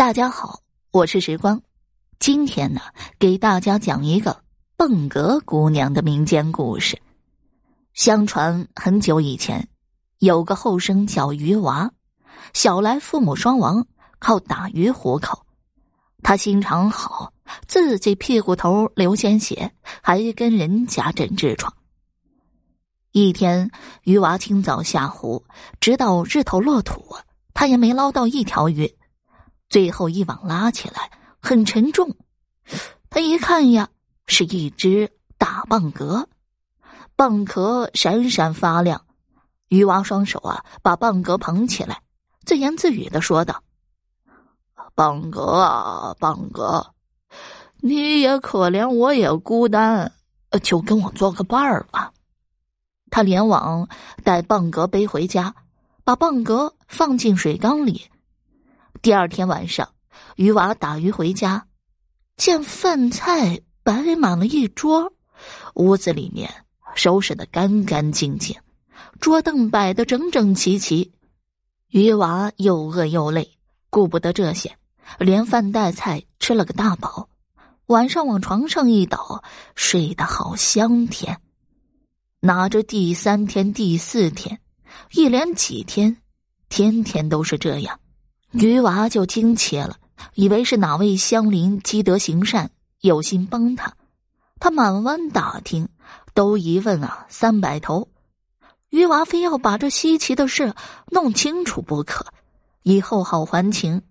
大家好，我是时光。今天呢，给大家讲一个蹦格姑娘的民间故事。相传很久以前，有个后生叫鱼娃，小来父母双亡，靠打鱼糊口。他心肠好，自己屁股头流鲜血，还跟人家诊痔疮。一天，鱼娃清早下湖，直到日头落土，他也没捞到一条鱼。最后一网拉起来，很沉重。他一看呀，是一只大蚌壳，蚌壳闪闪发亮。渔娃双手啊，把蚌壳捧起来，自言自语的说道：“蚌壳啊，蚌壳，你也可怜，我也孤单，就跟我做个伴儿吧。”他连网带蚌壳背回家，把蚌壳放进水缸里。第二天晚上，渔娃打鱼回家，见饭菜摆满了一桌，屋子里面收拾的干干净净，桌凳摆的整整齐齐。渔娃又饿又累，顾不得这些，连饭带菜吃了个大饱。晚上往床上一倒，睡得好香甜。拿着第三天、第四天，一连几天，天天都是这样。鱼娃就惊奇了，以为是哪位乡邻积德行善，有心帮他。他满湾打听，都一问啊三百头。鱼娃非要把这稀奇的事弄清楚不可，以后好还情。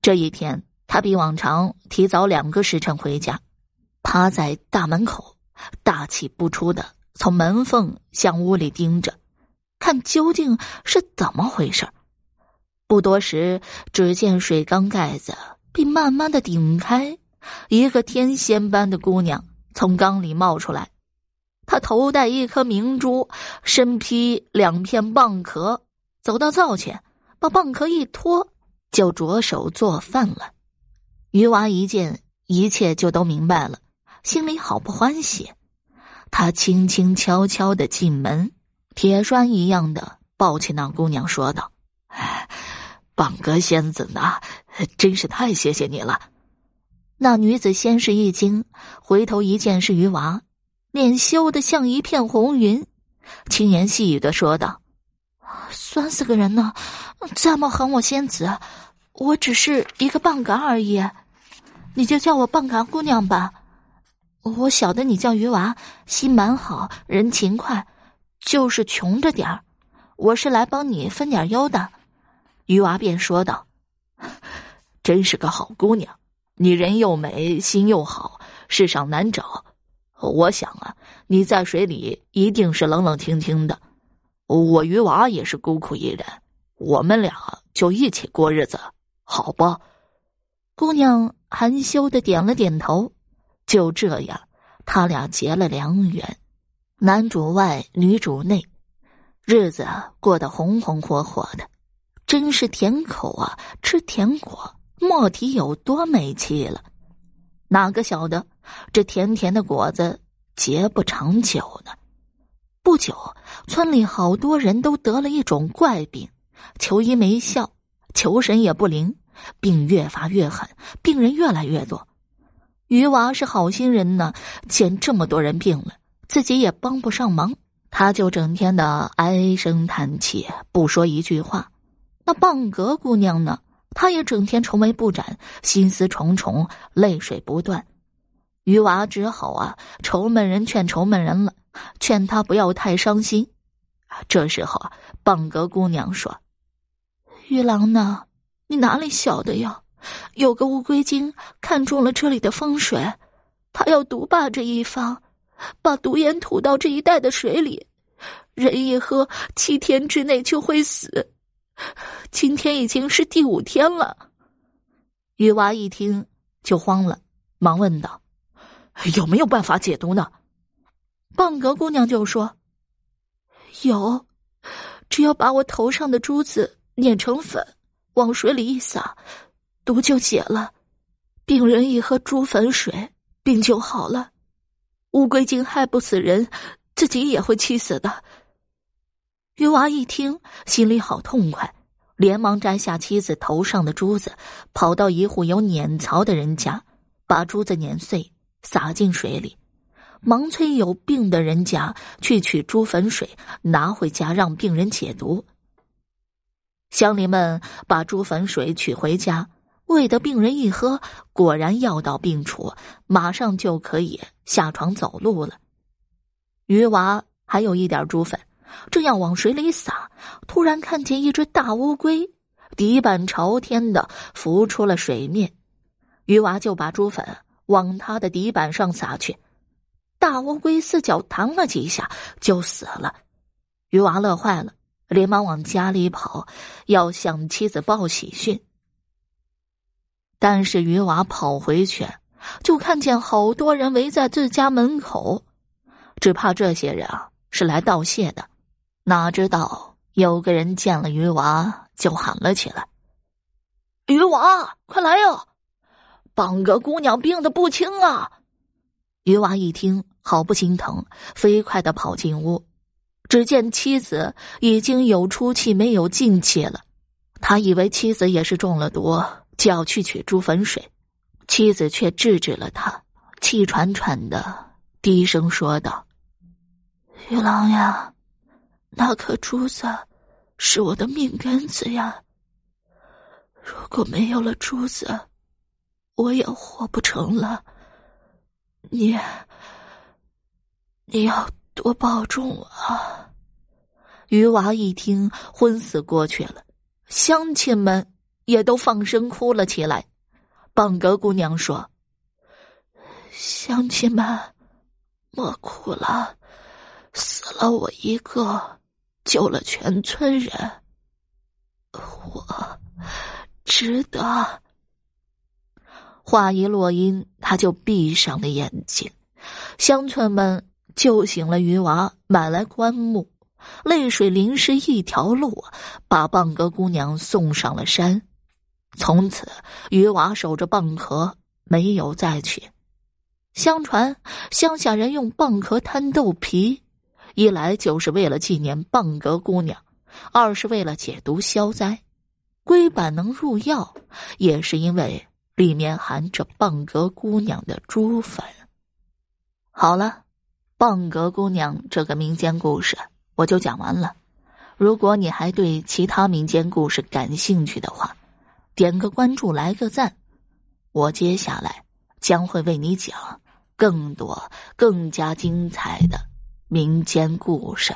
这一天，他比往常提早两个时辰回家，趴在大门口，大气不出的从门缝向屋里盯着，看究竟是怎么回事不多时，只见水缸盖子被慢慢的顶开，一个天仙般的姑娘从缸里冒出来。她头戴一颗明珠，身披两片蚌壳，走到灶前，把蚌壳一脱，就着手做饭了。鱼娃一见，一切就都明白了，心里好不欢喜。他轻轻悄悄的进门，铁栓一样的抱起那姑娘，说道：“哎。”蚌壳仙子呢？真是太谢谢你了。那女子先是一惊，回头一见是鱼娃，脸羞得像一片红云，轻言细语的说道：“酸死个人呢！这么喊我仙子，我只是一个蚌壳而已，你就叫我蚌壳姑娘吧。我晓得你叫鱼娃，心蛮好，人勤快，就是穷着点儿，我是来帮你分点忧的。”鱼娃便说道：“真是个好姑娘，你人又美，心又好，世上难找。我想啊，你在水里一定是冷冷清清的，我鱼娃也是孤苦一人，我们俩就一起过日子，好吧？”姑娘含羞的点了点头。就这样，他俩结了良缘，男主外，女主内，日子过得红红火火的。真是甜口啊！吃甜果，莫提有多美气了。哪个晓得，这甜甜的果子结不长久呢？不久，村里好多人都得了一种怪病，求医没效，求神也不灵，病越发越狠，病人越来越多。鱼娃是好心人呢，见这么多人病了，自己也帮不上忙，他就整天的唉声叹气，不说一句话。那蚌格姑娘呢？她也整天愁眉不展，心思重重，泪水不断。鱼娃只好啊，愁闷人劝愁闷人了，劝她不要太伤心。这时候啊，蚌格姑娘说：“鱼郎呢？你哪里晓得呀？有个乌龟精看中了这里的风水，他要独霸这一方，把毒烟吐到这一带的水里，人一喝，七天之内就会死。” 今天已经是第五天了，鱼娃一听就慌了，忙问道：“有没有办法解毒呢？”蚌格姑娘就说：“有，只要把我头上的珠子碾成粉，往水里一撒，毒就解了。病人一喝珠粉水，病就好了。乌龟精害不死人，自己也会气死的。”鱼娃一听，心里好痛快，连忙摘下妻子头上的珠子，跑到一户有碾槽的人家，把珠子碾碎，撒进水里，忙催有病的人家去取猪粉水，拿回家让病人解毒。乡邻们把猪粉水取回家，喂得病人一喝，果然药到病除，马上就可以下床走路了。鱼娃还有一点猪粉。正要往水里撒，突然看见一只大乌龟，底板朝天的浮出了水面。鱼娃就把猪粉往它的底板上撒去，大乌龟四脚弹了几下就死了。鱼娃乐坏了，连忙往家里跑，要向妻子报喜讯。但是鱼娃跑回去，就看见好多人围在自家门口，只怕这些人啊是来道谢的。哪知道有个人见了鱼娃就喊了起来：“鱼娃，快来呀！绑个姑娘病得不轻啊！”鱼娃一听，好不心疼，飞快的跑进屋，只见妻子已经有出气没有进气了。他以为妻子也是中了毒，就要去取猪粉水，妻子却制止了他，气喘喘的低声说道：“鱼郎呀。”那颗珠子是我的命根子呀！如果没有了珠子，我也活不成了。你，你要多保重啊！鱼娃一听，昏死过去了。乡亲们也都放声哭了起来。棒格姑娘说：“乡亲们，莫哭了，死了我一个。”救了全村人，我值得。话一落音，他就闭上了眼睛。乡村们救醒了鱼娃，买来棺木，泪水淋湿一条路，把蚌壳姑娘送上了山。从此，鱼娃守着蚌壳，没有再去。相传，乡下人用蚌壳摊豆皮。一来就是为了纪念蚌格姑娘，二是为了解毒消灾。龟板能入药，也是因为里面含着蚌格姑娘的珠粉。好了，蚌格姑娘这个民间故事我就讲完了。如果你还对其他民间故事感兴趣的话，点个关注，来个赞，我接下来将会为你讲更多、更加精彩的。民间故事。